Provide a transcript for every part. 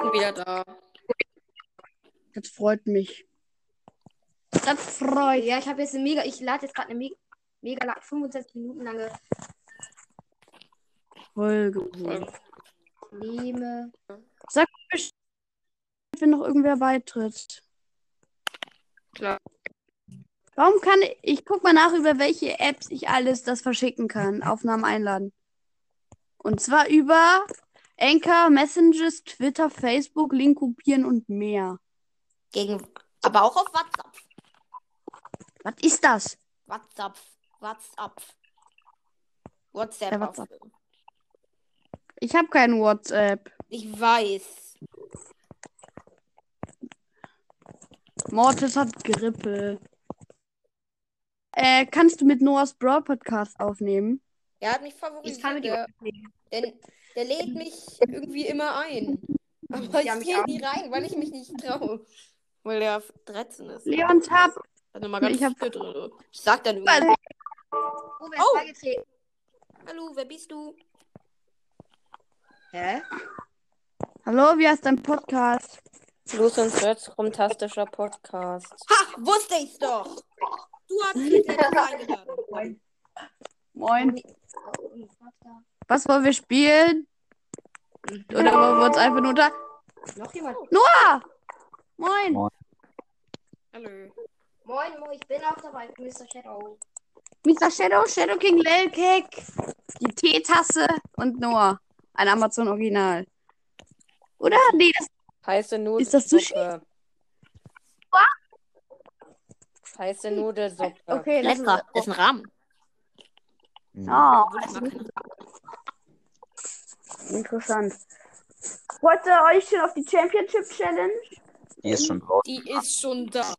bin wieder da. Das freut mich. Das freut. Ja, ich habe jetzt eine mega, ich lade jetzt gerade eine mega, mega lang, 25 Minuten lange Folge. Nehme. Sag Bescheid, wenn noch irgendwer beitritt. Klar. Warum kann ich, ich guck mal nach, über welche Apps ich alles das verschicken kann. Aufnahmen einladen. Und zwar über Anchor, Messages, Twitter, Facebook, Link kopieren und mehr. Gegen, aber auch auf WhatsApp. Was ist das? WhatsApp. WhatsApp. WhatsApp. Ja, WhatsApp. Ich habe kein WhatsApp. Ich weiß. Mortis hat Grippe. Äh, kannst du mit Noahs Brawl Podcast aufnehmen? Er hat mich favorisiert. Ich kann mit ihm. der, der lädt mich irgendwie immer ein. Aber ich gehe nie rein, weil ich mich nicht traue. Weil der 13 ist. Leon Tab. Sind immer ganz Ich hab- drin. Ich sag dann Also- irgendwie. Oh, wer ist Oh. beigetreten? Hallo, wer bist du? Hä? Hallo, wie heißt dein Podcast? Los und Search, fantastischer Podcast. Ha, wusste ich's doch. Du hast mich nicht eingeladen. Moin. Was wollen wir spielen? Oder wollen wir uns einfach nur da. Noch jemand? Noah! Moin. Hallo. Moin, moin, ich bin auch dabei, Mr. Shadow. Mr. Shadow, Shadow King, Kick, die Teetasse und Noah. Ein Amazon Original. Oder? Nee, das Heiße Nudelsuppe. Ist das Sushi? Heiße Nudelsuppe. okay. Das Lecker. Das ist ein Rahmen. Oh, interessant. Freut ihr euch schon auf die Championship Challenge? Die ist schon drauf. Die ist schon da.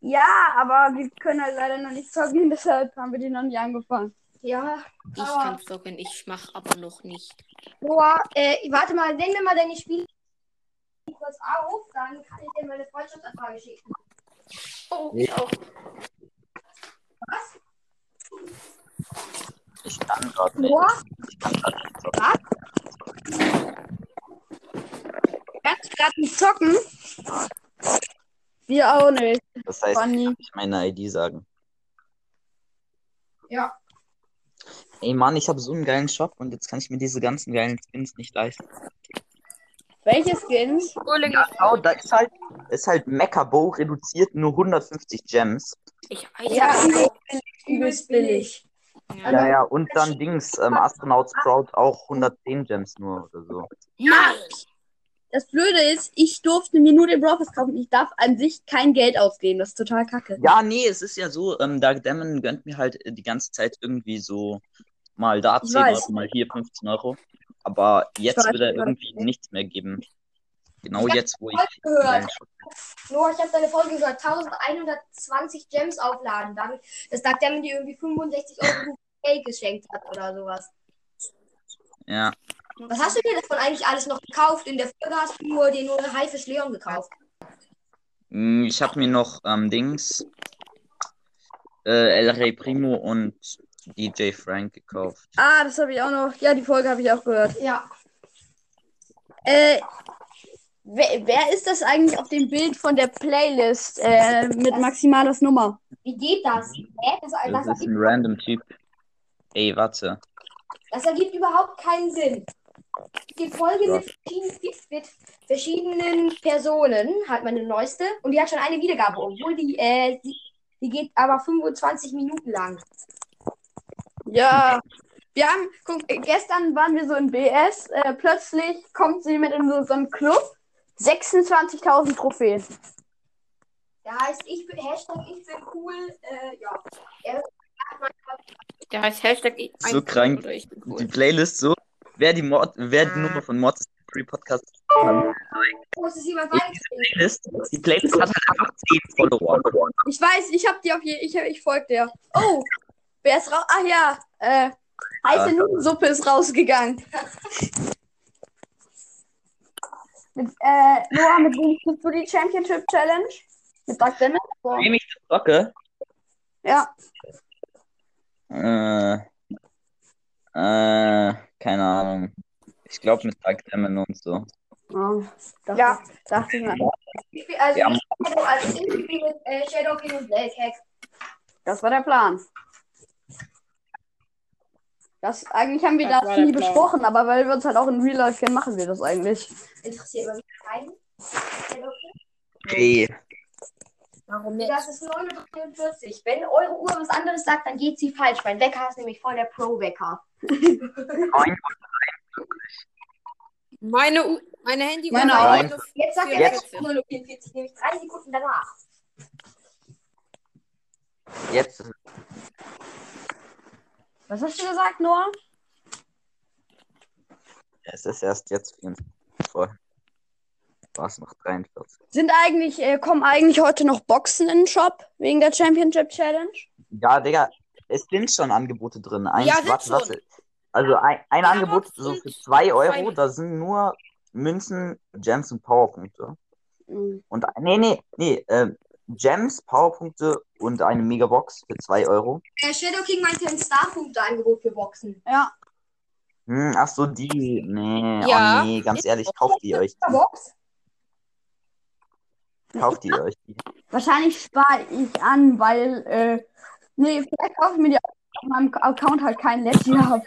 Ja, aber wir können halt leider noch nicht zocken, deshalb haben wir die noch nicht angefangen. Ja. Ich Aber- kann zocken, ich mach aber noch nicht. Noah, äh, warte mal, nenn mir mal deine Spiele kurz auf, dann kann ich dir meine Freundschaftsanfrage schicken. Oh, ich auch. Was? Ich kann gerade nicht. Ich kann gerade nicht zocken. Kannst du gerade nicht zocken? Wir auch nicht. Das heißt, ich Funny. kann nicht meine ID sagen. Ja. Ey Mann, ich habe so einen geilen Shop und jetzt kann ich mir diese ganzen geilen Skins nicht leisten. Welche Skins? Ja, ist genau, da ist halt, ist halt Mecha Bow reduziert nur 150 Gems. Ich, Ja, ich, übelst billig. Ja. Ja, ja, und dann Dings, ähm, Astronaut Sprout auch 110 Gems nur oder so. Nein! Das Blöde ist, ich durfte mir nur den Brawl kaufen. Ich darf an sich kein Geld ausgeben. Das ist total kacke. Ja, nee, es ist ja so, ähm, Dark Demon gönnt mir halt äh, die ganze Zeit irgendwie so mal da Ich 10 weiß. Euro, mal hier 15 Euro. Aber jetzt wird er irgendwie nichts mehr geben. Genau Ich jetzt, wo ich gehört. Noah, ich habe deine Folge gehört. 1120 Gems aufladen. Dadurch, dass Dark Demon dir irgendwie 65 Euro Geld geschenkt hat oder sowas. Ja. Was hast du dir davon eigentlich alles noch gekauft? In der Folge hast du nur den nur Haifisch Leon gekauft. Mm, Ich habe mir noch ähm, Dings, äh, El Rey Primo und DJ Frank gekauft. Ah, das habe ich auch noch. Ja, die Folge habe ich auch gehört. Ja. Äh, wer, wer ist das eigentlich auf dem Bild von der Playlist äh, mit Maximales Nummer? Wie geht das? Hä? Das, das, Das ist ein random Typ. Ey, warte. das ergibt überhaupt keinen Sinn. Die Folge mit verschiedenen, mit verschiedenen Personen hat meine neueste und die hat schon eine Wiedergabe, obwohl die, äh, die, die geht aber 25 Minuten lang. Ja. Wir haben, guck, äh, gestern waren wir so in BS, äh, plötzlich kommt sie mit in so, so einen Club. 26.000 Trophäen. Der heißt, ich bin, Hashtag, ich bin cool, äh, ja. Er Der heißt Hashtag ich- So krank. Oder ich bin Die cool. Playlist so. Wer die, Mord, wer die Nummer von Mords Free Podcast muss es jemand beigetreten. Playlist, die Playlist hat halt einfach 10 Follower. Ich weiß, ich hab die auf je, ich, ich folge dir. Oh, wer ist raus? Ach ja, äh, heiße Ah. Nudelsuppe ist rausgegangen. mit, äh, Noah, mit wem spielst du die Championship Challenge? Mit Doug Dennis? So. Wem ich das zocke, Ja, äh, äh, keine Ahnung. Ich glaube mit Dark Demon und so. Oh, dachte, Ja. dachte ich mir. Ich spiel, also, Ja. ich, also ich spiele mit äh, Shadow King und Blaze Hack. Das war der Plan. Das, eigentlich haben wir Das das, nie Plan. besprochen, aber weil wir uns halt auch in Real Life kennen, machen wir das eigentlich. Interessiert mich keinen. Shadow Warum Das ist 9.44 Wenn eure Uhr was anderes sagt, dann geht sie falsch. Mein Wecker ist nämlich voll der Pro-Wecker. Meine, U meine Handy Meine heute Jetzt sagt er Jetzt. Wecker 9.44 nämlich drei Sekunden danach. Jetzt Was hast du gesagt, Noah? es ist erst jetzt 24. Es noch 43. Sind eigentlich, äh, kommen eigentlich heute noch Boxen in den Shop wegen der Championship Challenge? Ja, Digga, es sind schon Angebote drin. Eins, Ja, warte, warte. Also ein, ein Ja, Angebot so für und 2 Euro, da sind nur Münzen, Gems und Powerpunkte. Mhm. Und nee, nee, nee, ähm, Gems, Powerpunkte und eine Megabox für 2 Euro. Der Shadow King meinte ein Star-Punkte-Angebot für Boxen. Ja, Hm, ach so, die. Nee, Ja. oh nee, ganz ehrlich, kauft die euch. Die. Box? Kauft die euch. Die. wahrscheinlich spare ich an, weil, äh, nee, vielleicht kaufe ich mir die auf meinem Account halt kein Leggy habe.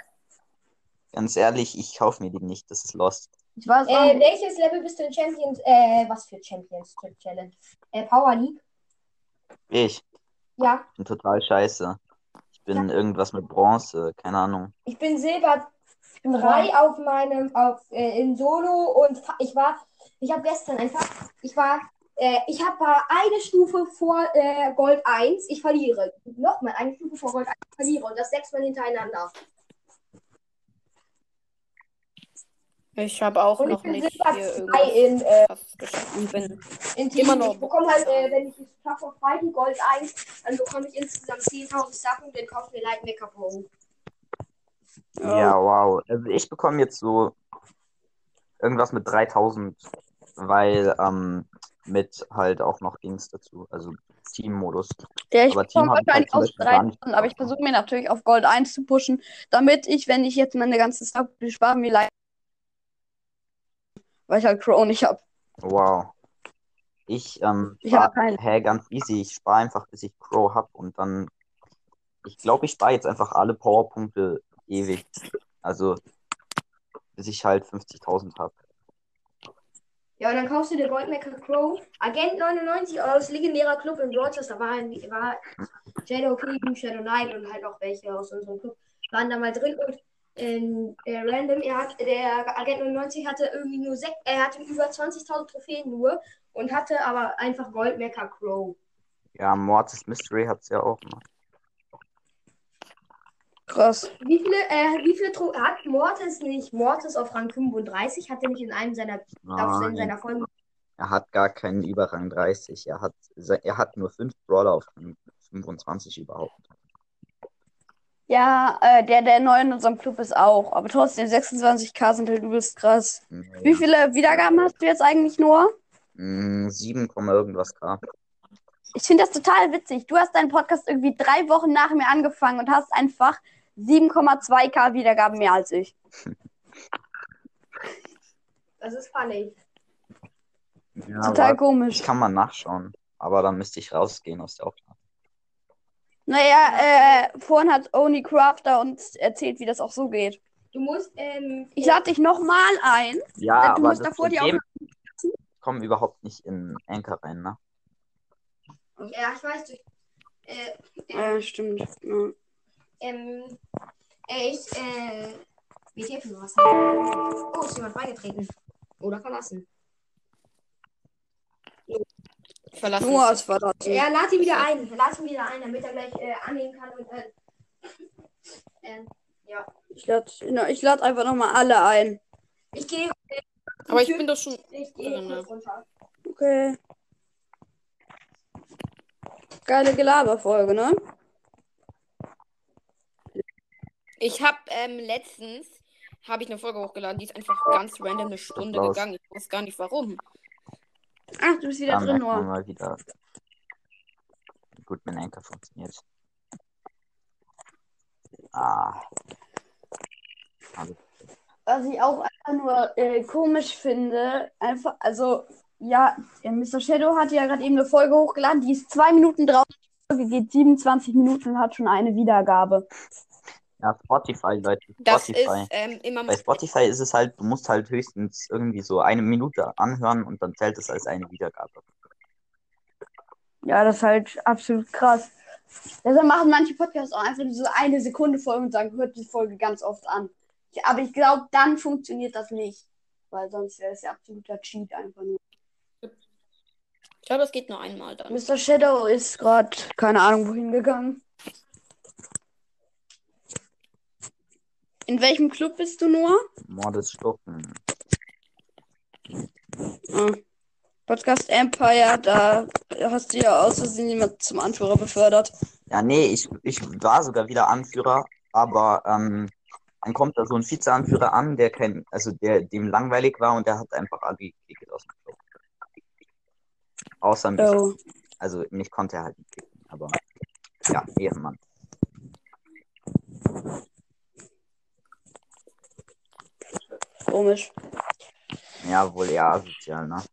Ganz ehrlich, ich kaufe mir die nicht, das ist lost. Ich weiß Äh, welches Level bist du in Champions? Äh, was für Champions Challenge? Äh, Power League? Ich Ja, bin total scheiße. Ich bin irgendwas mit Bronze, keine Ahnung. ich bin Silber Ich bin 3 auf meinem, auf, äh, in Solo und ich war, ich habe gestern einfach, ich war, äh, ich habe eine Stufe vor äh, Gold 1, ich verliere. Nochmal eine Stufe vor Gold 1, ich verliere und das sechsmal hintereinander. Ich habe auch Und ich noch bin nicht Silber hier 2 irgendwas in, äh. Ich bin in Team. Immer noch. Ich bekomme halt, äh, wenn ich es schaffe auf beiden Gold 1, dann bekomme ich insgesamt 10.000 Sachen und dann kaufe ich mir Light Make-up Pro. Ja, wow. Also ich bekomme jetzt so irgendwas mit 3000, weil ähm, mit halt auch noch Dings dazu, also Team-Modus. Ja, ich Aber Team ich halt wahrscheinlich gar nicht 3000, aber ich versuche mir natürlich auf Gold 1 zu pushen, damit ich, wenn ich jetzt meine ganze Stuff spare, mir leid. Weil ich halt Crow nicht habe. Wow. Ich, ähm, Ich hab keinen. hä, ganz easy. Ich spare einfach, bis ich Crow hab und dann. Ich glaube, ich spare jetzt einfach alle Powerpunkte ewig. Also, bis ich halt 50.000 hab. Ja, und dann kaufst du dir Goldmaker Crow, Agent 99 aus legendärer Club in Broadcast. Da war, Shadow King, Shadow Knight und halt auch welche aus unserem Club waren da mal drin. Und ähm, der Random, er hat, der Agent 99 hatte irgendwie nur sech, er hatte über 20.000 Trophäen nur und hatte aber einfach Goldmaker Crow. Ja, Mortis Mystery hat's ja auch noch. Krass. Wie viele, äh, wie viele Tro hat Mortis nicht? Mortis auf Rang 35 hat er nicht in einem seiner, auf seiner Folgen. er hat gar keinen Überrang 30. Er hat, er hat nur 5 Brawler auf Rang 25 überhaupt. Ja, äh, der, der neu in unserem Club ist auch. Aber trotzdem, 26k sind halt übelst krass. Wie viele Wiedergaben hast du jetzt eigentlich nur? Mm, 7, Komma irgendwas K. Ich finde das total witzig. Du hast deinen Podcast irgendwie drei Wochen nach mir angefangen und hast einfach 7,2k Wiedergaben mehr als ich. Das ist funny. Ja, Total komisch. ich kann mal nachschauen. Aber dann müsste ich rausgehen aus der Aufnahme. Naja, äh, vorhin hat Oni Crafter uns erzählt, wie das auch so geht. Du musst, ähm, Ich lade dich nochmal ein. Ja, du aber musst das davor die Problem, ich komme überhaupt nicht in Anchor rein, ne? ja, ich weiß, du, äh, Ja, stimmt. Ja. Ähm, äh, ich, äh, WTF nur was haben. Oh, ist jemand beigetreten. Oder verlassen. verlassen. Nur als verlassen. Ja, lad ihn wieder ein. Lad ihn wieder ein, damit er gleich äh, annehmen kann und äh, ähm, ja. Ich lade ich lad einfach nochmal alle ein. Ich gehe Aber ich bin doch schon. ich gehe kurz runter. Okay. Geile Gelaberfolge, ne? Ich habe ähm, letztens habe ich eine Folge hochgeladen, die ist einfach ganz random eine Stunde Applaus. gegangen. Ich weiß gar nicht warum. Ach, du bist wieder Da drin, Noah. mal wieder, wie gut mein Anchor funktioniert. Ah. Was ich auch einfach nur äh, komisch finde, einfach, also, ja, Mr. Shadow hat ja gerade eben eine Folge hochgeladen, die ist zwei Minuten drauf, die Folge geht 27 Minuten und hat schon eine Wiedergabe. Ja, Spotify, Leute. Das Spotify. ist ähm, immer Bei Spotify ist es halt, du musst halt höchstens irgendwie so eine Minute anhören und dann zählt es als eine Wiedergabe. Ja, das ist halt absolut krass. Deshalb machen manche Podcasts auch einfach so eine Sekunde Folge und sagen, hört die Folge ganz oft an. Ich, aber ich glaube, dann funktioniert das nicht. Weil sonst wäre es ja absoluter Cheat einfach nur. Ich glaube, es geht nur einmal dann. Mr. Shadow ist gerade, keine Ahnung, wohin gegangen. In welchem Club bist du, Noah? Mordes Stufen. Ah. Podcast Empire, da hast du ja aus Versehen jemand zum Anführer befördert. Ja, nee, ich, ich war sogar wieder Anführer, aber ähm, dann kommt da so ein Vizeanführer an, der kein, also der dem langweilig war und der hat einfach alle gekickt aus dem Club. Außer mich. Oh. Also mich konnte er halt nicht kicken, aber ja, Ehrenmann. Komisch. Ja, wohl eher asozial, ne?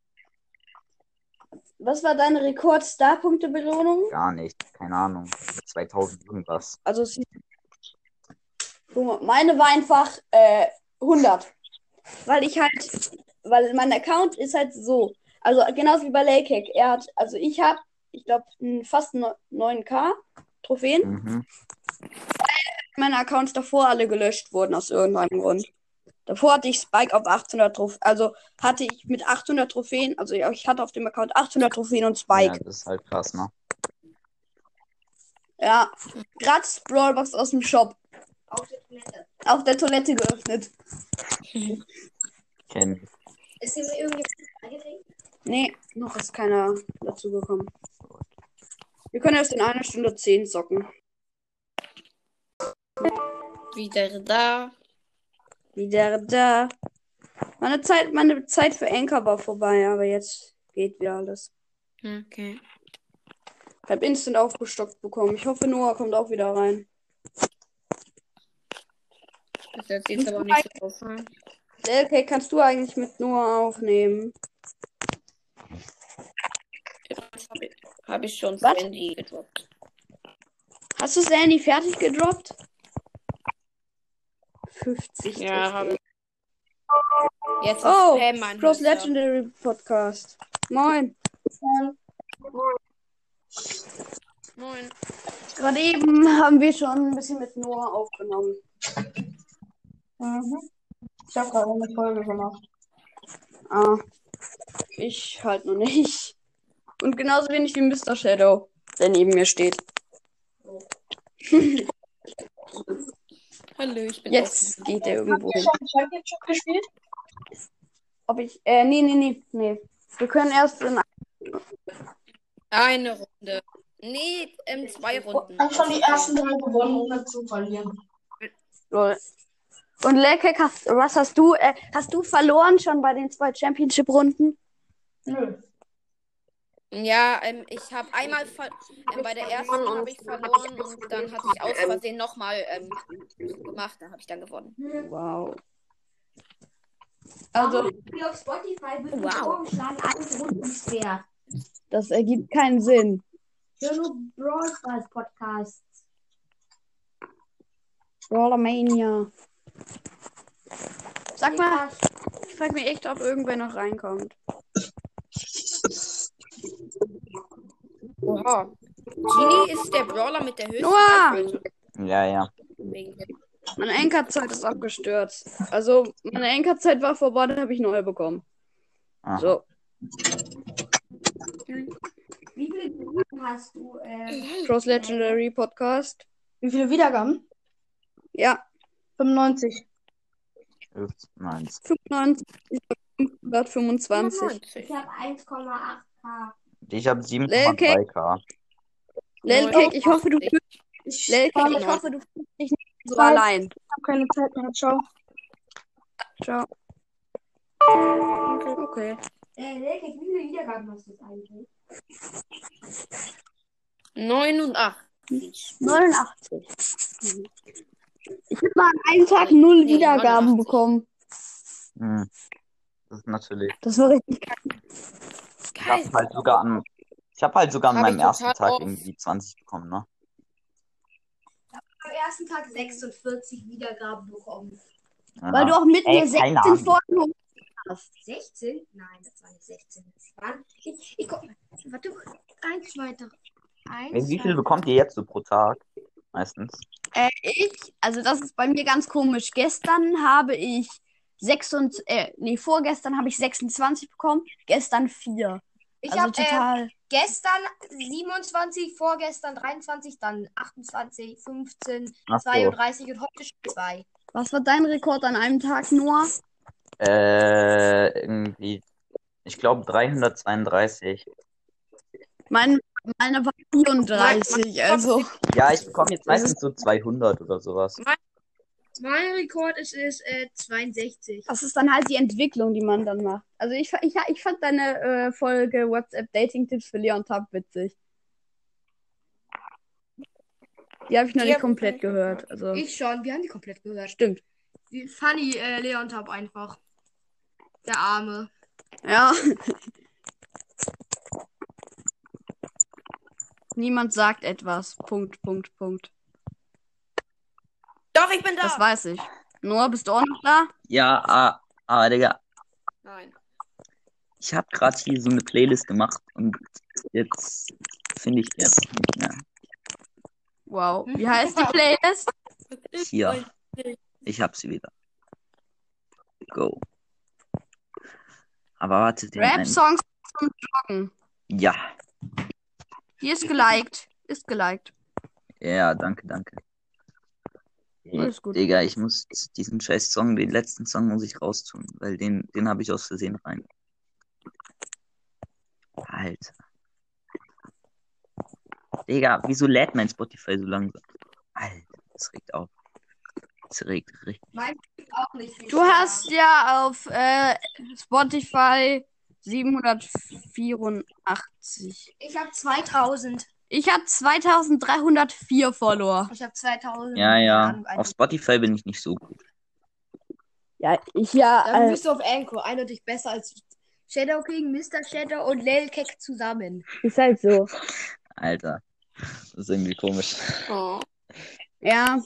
Was war deine Rekord-Star-Punkte-Belohnung? Gar nicht, keine Ahnung. 2000 irgendwas. Also, meine war einfach äh, 100. Weil ich halt, weil mein Account ist halt so. Also, genauso wie bei Laycake. Er hat, also ich habe, ich glaube, fast no- 9k Trophäen. Mhm. Meine Accounts davor alle gelöscht wurden aus irgendeinem Grund. Davor hatte ich Spike auf 800 Trophäen. Also hatte ich mit 800 Trophäen, also ja, ich hatte auf dem Account 800 Trophäen und Ja, Spike. das ist halt krass, ne? Ja, gratis Brawlbox aus dem Shop. Auf der Toilette. Auf der Toilette geöffnet. Kenn ich. Ist hier irgendwie? Nee, noch ist keiner dazu gekommen. Wir können erst in einer Stunde 10 zocken. Wieder da. Wieder da. Meine Zeit, meine Zeit für Anchor war vorbei, aber jetzt geht wieder alles. Okay. Ich habe instant aufgestockt bekommen. Ich hoffe, Noah kommt auch wieder rein. Das jetzt aber nicht so auffallen. Okay, kannst du eigentlich mit Noah aufnehmen? Habe ich, hab ich schon Was? Sandy gedroppt. Hast du Sandy fertig gedroppt? 50. Ja, habe ich. Jetzt ist Oh, Spam Höchster. Legendary Podcast. Moin. Moin. Gerade eben haben wir schon ein bisschen mit Noah aufgenommen. Mhm. Ich habe gerade eine Folge gemacht. Ah, ich halt noch nicht. Und genauso wenig wie Mr. Shadow, der neben mir steht. Hallo, ich bin Jetzt geht er irgendwo hin. Championship gespielt? Ob ich, äh, nee, nee, nee, nee. Wir können erst in Eine Runde. Nee, ähm, zwei Runden. Hab schon die ersten drei gewonnen, ohne zu verlieren. Lol. Und Lekek, hast, was hast du? Äh, hast du verloren schon bei den zwei Championship-Runden? Nö. Ja, ähm, ich habe einmal ver ähm, bei der ersten habe ich verloren und dann hatte ich aus Versehen nochmal ähm, gemacht, da habe ich dann gewonnen. Wow. Also, Wie auf Spotify wird Wow. vorgeschlagen, alles rund ums Pferd. das ergibt keinen Sinn. Ich höre nur Brawl Stars Podcasts. Brawlermania. Sag mal, ich frage mich echt, ob irgendwer noch reinkommt. Oha. Genie ist der Brawler mit der höchsten! Reichweite. Ja, ja. Meine Enkerzeit ist abgestürzt. Also, meine Enkerzeit war vorbei, dann habe ich neue bekommen. Aha. So. Wie viele Wiedergaben hast du? Äh, Cross Legendary Podcast. wie viele Wiedergaben? Ja, 95. Ups, Nein. 95, 525. 95. habe 1,8k. Ich habe 7,3k. Lelkek, ich hoffe, du Ich- fühlst, Ich Lelkek, habe ich hoffe, du fühlst dich nicht so Weiß. allein. keine Zeit mehr. Ciao. Ciao. Okay. Äh, Lelke, wie viele Wiedergaben hast du jetzt eigentlich? 89. 89. Ich habe mal an einem Tag null Wiedergaben 89. bekommen. Hm. Das ist natürlich. Das war richtig Ich habe halt sogar an, ich habe halt sogar an Hab meinem ich ersten Tag oft. irgendwie 20 bekommen, ne? Am ersten Tag 46 Wiedergaben bekommen. Ja. Weil du auch mit Ey, mir 16 keine Ahnung. Folgen hast. 16? Nein, das war nicht 16. Das waren, ich, ich guck mal. Warte, 1, 2, 3. Ey, Wie viel bekommt ihr jetzt so pro Tag? Meistens. Äh, ich, also das ist bei mir ganz komisch. Gestern habe ich 26, äh, nee, vorgestern habe ich 26 bekommen, gestern 4. Ich also habe äh, total. gestern 27, vorgestern 23, dann 28, 15, Ach so. 32 und heute schon 2. Was war dein Rekord an einem Tag, Noah? Äh, irgendwie, ich glaube 332. Mein, meine war 34, also. Ja, ich bekomme jetzt meistens so 200 oder sowas. Mein Rekord ist, ist äh, 62. Das ist dann halt die Entwicklung, die man dann macht. Also ich, ich, ich fand deine äh, Folge WhatsApp Dating Tipps für Leon Tab witzig. Die habe ich noch Die nicht komplett gehört. Also Ich schon, wir haben die komplett gehört. stimmt. Funny äh, Leon Top einfach. Der Arme. Ja. Niemand sagt etwas. Punkt, Punkt, Punkt. Doch, ich bin da. Das weiß ich. Noah, bist du auch noch da? Ja, ah, ah, Digga, Nein. ich habe gerade hier so eine Playlist gemacht und jetzt finde ich die jetzt nicht mehr. Wow. Wie heißt die Playlist? Hier. Ich hab sie wieder. Go. Aber warte. Rap-Songs zum Joggen. Ja. Hier ist geliked. Ist geliked. Ja, danke, danke. Alles gut. Digga, ich muss diesen scheiß Song, den letzten Song muss ich raustun, weil den, den habe ich aus Versehen rein. Alter. Digga, wieso lädt mein Spotify so langsam? Alter, das regt auf. Das regt richtig. Du hast ja auf äh, Spotify 784. Ich habe 2000. Ich habe 2304 Follower. Ich habe 2000. Ja, ja. Auf Spotify bin ich nicht so gut. Ja, ich ja. Dann Äh, bist du auf Anchor. Eindeutig besser als Shadow King, Mr. Shadow und Lil Keck zusammen. ist halt so. Alter. Das ist irgendwie komisch. Oh. Ja.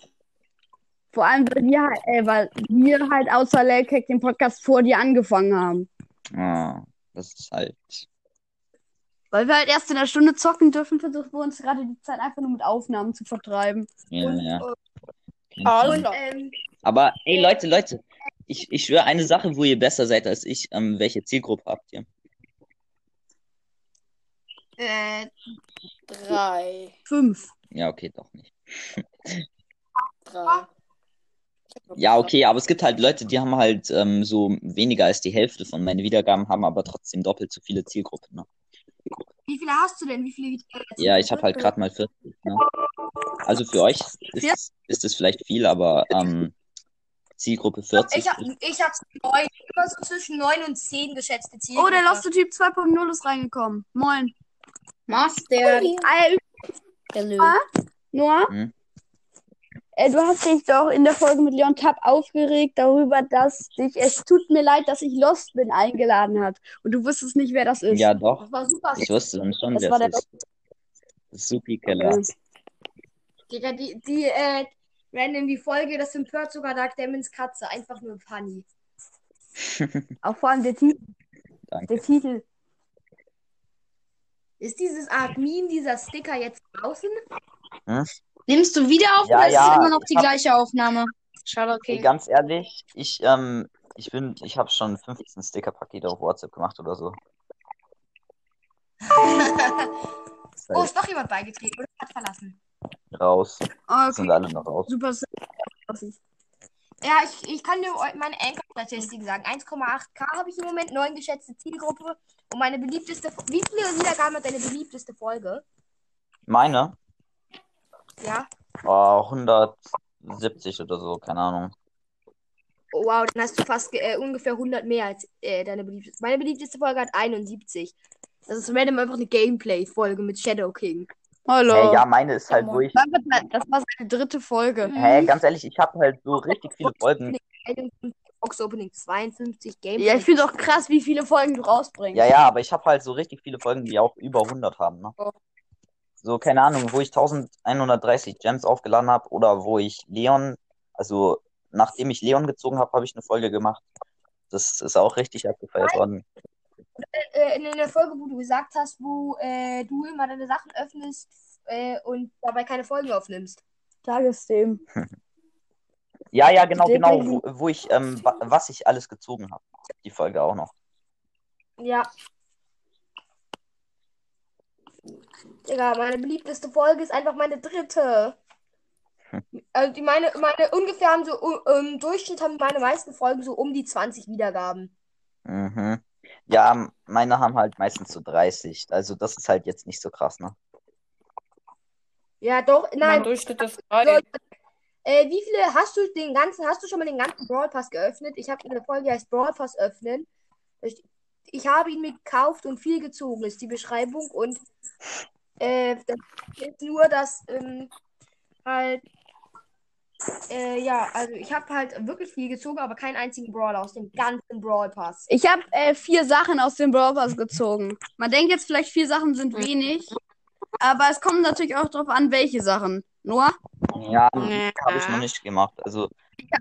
Vor allem, weil wir, halt- äh, weil wir halt außer Lelkek den Podcast vor dir angefangen haben. Oh, das ist halt. Weil wir halt erst in der Stunde zocken dürfen, versuchen wir uns gerade die Zeit einfach nur mit Aufnahmen zu vertreiben. Ja, Und, ja. äh, man. klar. ähm, Aber ey, Leute, Leute, ich, ich schwöre eine Sache, wo ihr besser seid als ich. Ähm, welche Zielgruppe habt ihr? äh, Drei. Fünf. Ja, okay, doch nicht. Drei. Ja, okay, aber es gibt halt Leute, die haben halt ähm, so weniger als die Hälfte von meinen Wiedergaben, haben aber trotzdem doppelt so viele Zielgruppen. Ne? Wie viele hast du denn? Wie viele Ja, ich habe halt gerade mal 40. Ne? Also für euch ist es, ist es vielleicht viel, aber ähm, Zielgruppe 40. Ich habe ich hab neun, immer so zwischen 9 und 10 geschätzte Ziele. Oh, der Loste Typ 2.0 ist reingekommen. Moin. Master. Ah, Hello. Noah? Hm? Äh, du hast dich doch in der Folge mit Leon Tapp aufgeregt darüber, dass dich Es tut mir leid, dass ich Lost bin eingeladen hat. Und du wusstest nicht, wer das ist. Ja, doch. Das war super. Ich wusste dann schon, Das wer war es der ist. Das ist Supi Keller. Okay. Digga, die, die, äh, random die Folge, das empört sogar Dark Demons Katze. Einfach nur funny. Auch vor allem der Titel. Danke. Der Titel. Ist dieses Art Meme, dieser Sticker jetzt draußen? Hm? Nimmst du wieder auf Ja, oder ist ja, es immer noch die hab- gleiche Aufnahme? Schade, Ey, okay. ganz ehrlich, ich, ähm, ich bin, ich habe schon 15 Sticker-Pakete auf WhatsApp gemacht oder so. Ist Oh, ist doch jemand beigetreten oder hat verlassen. raus. Okay. Sind alle noch raus. Super. Ja, ich, ich kann dir meine Anchor-Statistiken sagen. 1,8k habe ich im Moment, 9 geschätzte Zielgruppe. Und meine beliebteste. Wie viele Wiedergaben hat deine beliebteste Folge? Meine? Ja. Oh, 170 oder so, keine Ahnung. Oh, wow, dann hast du fast äh, ungefähr 100 mehr als äh, deine beliebteste. Meine beliebteste Folge hat 71. Das ist random einfach eine Gameplay-Folge mit Shadow King. Hallo. Hey, ja, meine ist halt, wo ich. Das war- seine dritte Folge. Hä, ganz ehrlich, ich habe halt so richtig viele Folgen. Box Opening 52, Gameplay. Ja, ich finde auch krass, wie viele Folgen du rausbringst. Ja, ja, aber ich habe halt so richtig viele Folgen, die auch über 100 haben, ne? Oh. So, keine Ahnung, wo ich 1130 Gems aufgeladen habe oder wo ich Leon, also nachdem ich Leon gezogen habe, habe ich eine Folge gemacht. Das ist auch richtig abgefeiert worden. äh, in der Folge, wo du gesagt hast, wo äh, du immer deine Sachen öffnest äh, und dabei keine Folgen aufnimmst. Tagesthemen. Ja, ja, genau, genau, wo, wo ich, ähm, wa was ich alles gezogen habe. Die Folge auch noch. Ja. Digga, meine beliebteste Folge ist einfach meine dritte. Also die meine, meine ungefähr haben so im Durchschnitt haben meine meisten Folgen so um die 20 Wiedergaben. Mhm. Ja, meine haben halt meistens so 30. Also das ist halt jetzt nicht so krass, ne? Ja, doch, Mein nein. Durchschnitt ist drei. Äh, wie viele hast du den ganzen, hast du schon mal den ganzen Brawl Pass geöffnet? Ich habe eine Folge, die heißt Brawl Pass öffnen. Ich, ich habe ihn mir gekauft und viel gezogen, ist die Beschreibung. Und äh, das ist nur, dass ähm, halt, äh, ja, also ich habe halt wirklich viel gezogen, aber keinen einzigen Brawler aus dem ganzen Brawl Pass. Ich habe äh, vier Sachen aus dem Brawl Pass gezogen. Man denkt jetzt vielleicht, vier Sachen sind Hm. wenig. Aber es kommt natürlich auch darauf an, welche Sachen. Noah? Ja, Ja. habe ich noch nicht gemacht. Also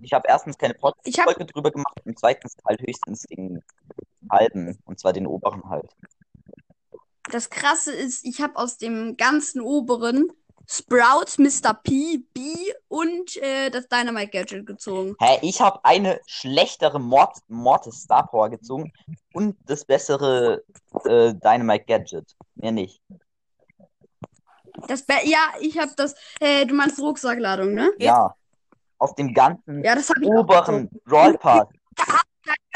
ich habe erstens keine Ich hab- Podcast-Folge drüber gemacht und zweitens halt höchstens den halben, und zwar den oberen halt. Das krasse ist, ich habe aus dem ganzen oberen Sprout, Mr. P, B und äh, das Dynamite Gadget gezogen. Hä, ich habe eine schlechtere Mort Mortis Star Power gezogen und das bessere äh, Dynamite Gadget. Mehr nicht. Das Be ja, ich habe das. Äh, du meinst Rucksackladung, ne? Ja. Auf dem ganzen Ja, oberen. Brawl Pass.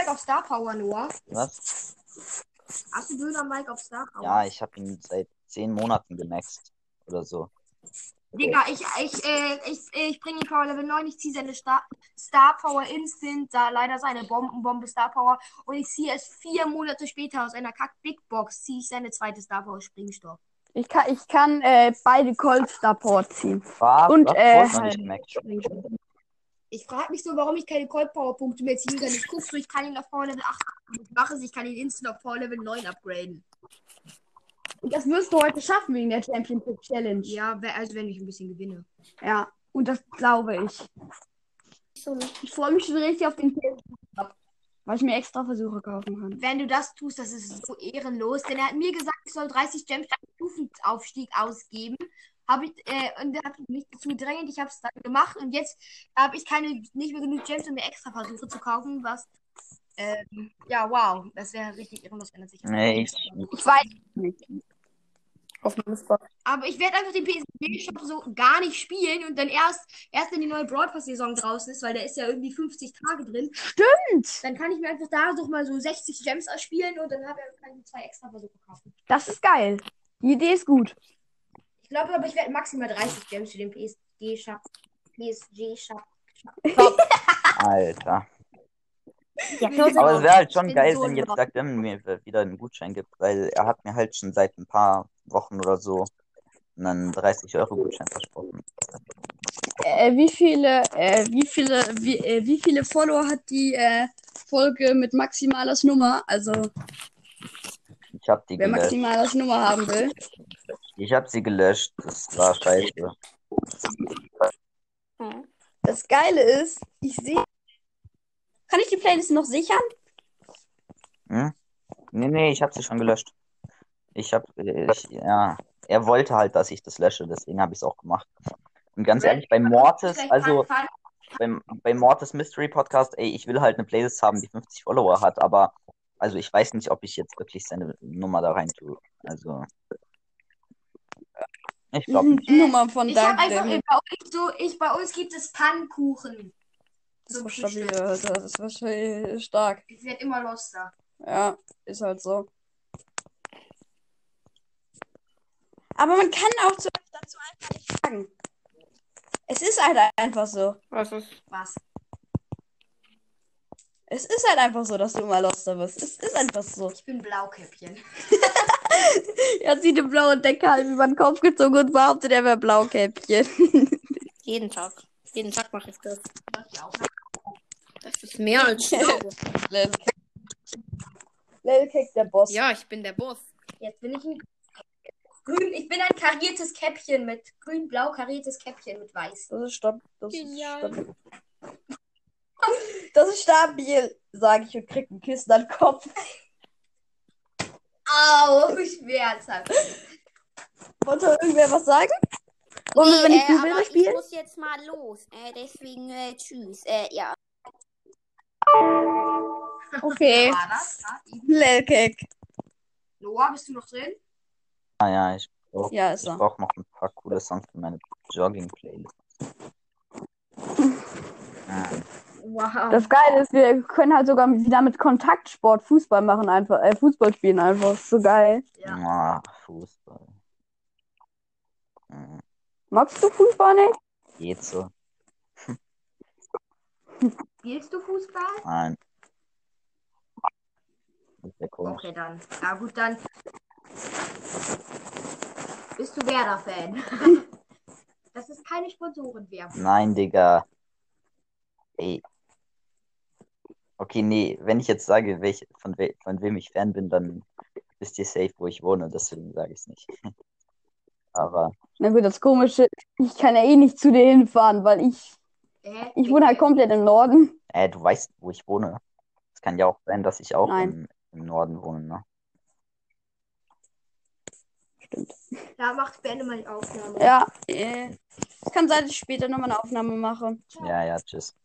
Mike auf Star Power, Noah. Was? Hast du Döner Mike auf Star Power? Ja, ich habe ihn seit zehn Monaten gemaxt. Oder so. Digga, ich, ich, äh, ich, ich bringe ihn Power Level 9, ich ziehe seine Star, Star Power Instant, da leider seine Bombenbombe Star Power und ich ziehe es vier Monate später aus einer Kack Big Box, ziehe ich seine zweite Star Power Springstoff. Ich kann, ich kann äh, beide Cold Support ziehen. Was? Und, Was? äh, halt-. Ich frage mich so, warum ich keine Cold Power Punkte mehr ziehen kann. Ich gucke so, ich kann ihn auf Power Level 8 ich mache es, ich kann ihn instant auf Power Level 9 upgraden. Und das wirst du heute schaffen wegen der Championship Challenge. Ja, also wenn ich ein bisschen gewinne. Ja, und das glaube ich. Ich freue mich schon richtig auf den ab, weil ich mir extra Versuche kaufen kann. Wenn du das tust, das ist so ehrenlos, denn er hat mir gesagt, ich soll 30 Gems für den Stufenaufstieg ausgeben. Habe ich, äh, und hat mich dazu gedrängt, ich habe es dann gemacht und jetzt habe ich keine, nicht mehr genug Gems, um mir extra Versuche zu kaufen, was, ähm, ja, wow, das wäre richtig ehrenlos, wenn er sich. Nee, ich, Ich weiß nicht. Auf meinem Spot. Aber ich werde einfach den PSP-Shop so gar nicht spielen und dann erst, erst wenn die neue Broadcast-Saison draußen ist, weil der ist ja irgendwie 50 Tage drin, Stimmt. dann kann ich mir einfach da doch mal so 60 Gems erspielen und dann habe ich, kann ich mir zwei extra Versuche kaufen. Das ist geil. Die Idee ist gut. Ich glaube aber, ich werde maximal 30 Gems für den PSG-Shop. PSG-Shop. Alter. Ja, Aber es wäre halt schon geil, so wenn jetzt der Grim mir wieder einen Gutschein gibt, weil er hat mir halt schon seit ein paar Wochen oder so einen 30-Euro-Gutschein versprochen. Äh, wie viele, äh, wie viele, wie, äh, wie viele Follower hat die äh, Folge mit Maximales Nummer? Also, Ich hab die wer. Maximales Nummer haben will. Ich hab sie gelöscht. Das war scheiße. Das Geile ist, ich sehe. Kann ich die Playlist noch sichern? Hm? Nee, nee, ich hab sie schon gelöscht. Ich hab, äh, ja, er wollte halt, dass ich das lösche, deswegen habe ich es auch gemacht. Und ganz ehrlich, bei Mortis, also beim, bei Mortis Mystery Podcast, ey, ich will halt eine Playlist haben, die 50 Follower hat, aber also ich weiß nicht, ob ich jetzt wirklich seine Nummer da rein tue. Also ich glaube nicht. Nummer von Ich Dark einfach Devil. bei uns so, ich, bei uns gibt es Pannkuchen. Das So ist stabil. Das war schon stark. Ich werde immer loster. Ja, ist halt so. Aber man kann auch zu, dazu einfach nicht sagen. Es ist halt einfach so. Was ist? Was? Es ist halt einfach so, dass du immer loster bist. Es ist einfach so. Ich bin Blaukäppchen. Er hat sich eine blaue Decke halb über den Kopf gezogen und behauptet, er wäre Blaukäppchen. Jeden Tag. Jeden Tag mache ich das. Das ist mehr als schlau. Lelkek, der Boss. ja, ich bin der Boss. Jetzt bin ich ein grün. Ich bin ein kariertes Käppchen mit grün-blau kariertes Käppchen mit weiß. Das ist stabil. Das Genial. ist stabil. Das ist stabil, sage ich und krieg ein Kissen an den Kopf. Au, schmerzhaft. Wollte irgendwer was sagen? Wollen wir, wenn ich äh, Bilder aber ich spielen? muss jetzt mal los. Äh, deswegen, äh, tschüss. Äh, ja. Okay. Lelkek. Noah, bist du noch drin? Ah ja, ich brauche Ja, ist ich brauch noch ein paar coole Songs für meine Jogging-Playlist. Ah, Wow. Das Geile ist, wir können halt sogar wieder mit Kontaktsport Fußball machen, einfach, äh, Fußball spielen einfach. Ist so geil. Ja. ah, Fußball. Hm, Magst du Fußball nicht? geht so. Spielst du Fußball? Nein. Das ist ja komisch. Okay, dann. Ja, gut, dann. Bist du Werder-Fan? das ist keine Sponsorenwerbung. Nein, Digga. Ey. Okay, nee, wenn ich jetzt sage, welch, von, we von wem ich Fan bin, dann wisst ihr safe, wo ich wohne, deswegen sage ich es nicht. Aber Na gut, das Komische, ich kann ja eh nicht zu dir hinfahren, weil ich, Äh, ich wohne halt komplett im Norden. äh, du weißt, wo ich wohne. Es kann ja auch sein, dass ich auch im, im Norden wohne, ne? Stimmt. Da macht beende mal die Aufnahme. Ja, äh, es kann sein, dass ich später nochmal eine Aufnahme mache. Ja, ja, tschüss.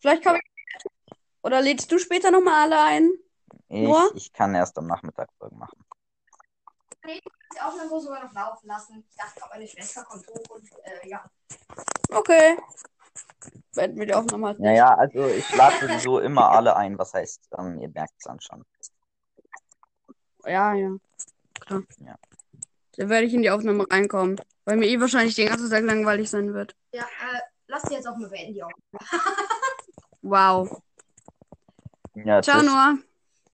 Vielleicht komme ich. Oder lädst du später nochmal alle ein? Ich, Nur? ich kann erst am Nachmittag Folgen machen. Die Aufnahme sogar noch laufen lassen. Ich dachte, meine Schwester kommt hoch und äh, ja. Okay. Werden wir die Aufnahme halt Ja, ja, also ich lade sowieso immer alle ein, was heißt, ähm, ihr merkt es dann schon. Ja, ja. Klar. Ja. Dann werde ich in die Aufnahme reinkommen. Weil mir eh wahrscheinlich den ganzen Tag langweilig sein wird. Ja, äh, lass die jetzt auch mal beenden, die Aufnahme. Wow. Ja, Ciao, tschüss. Noah.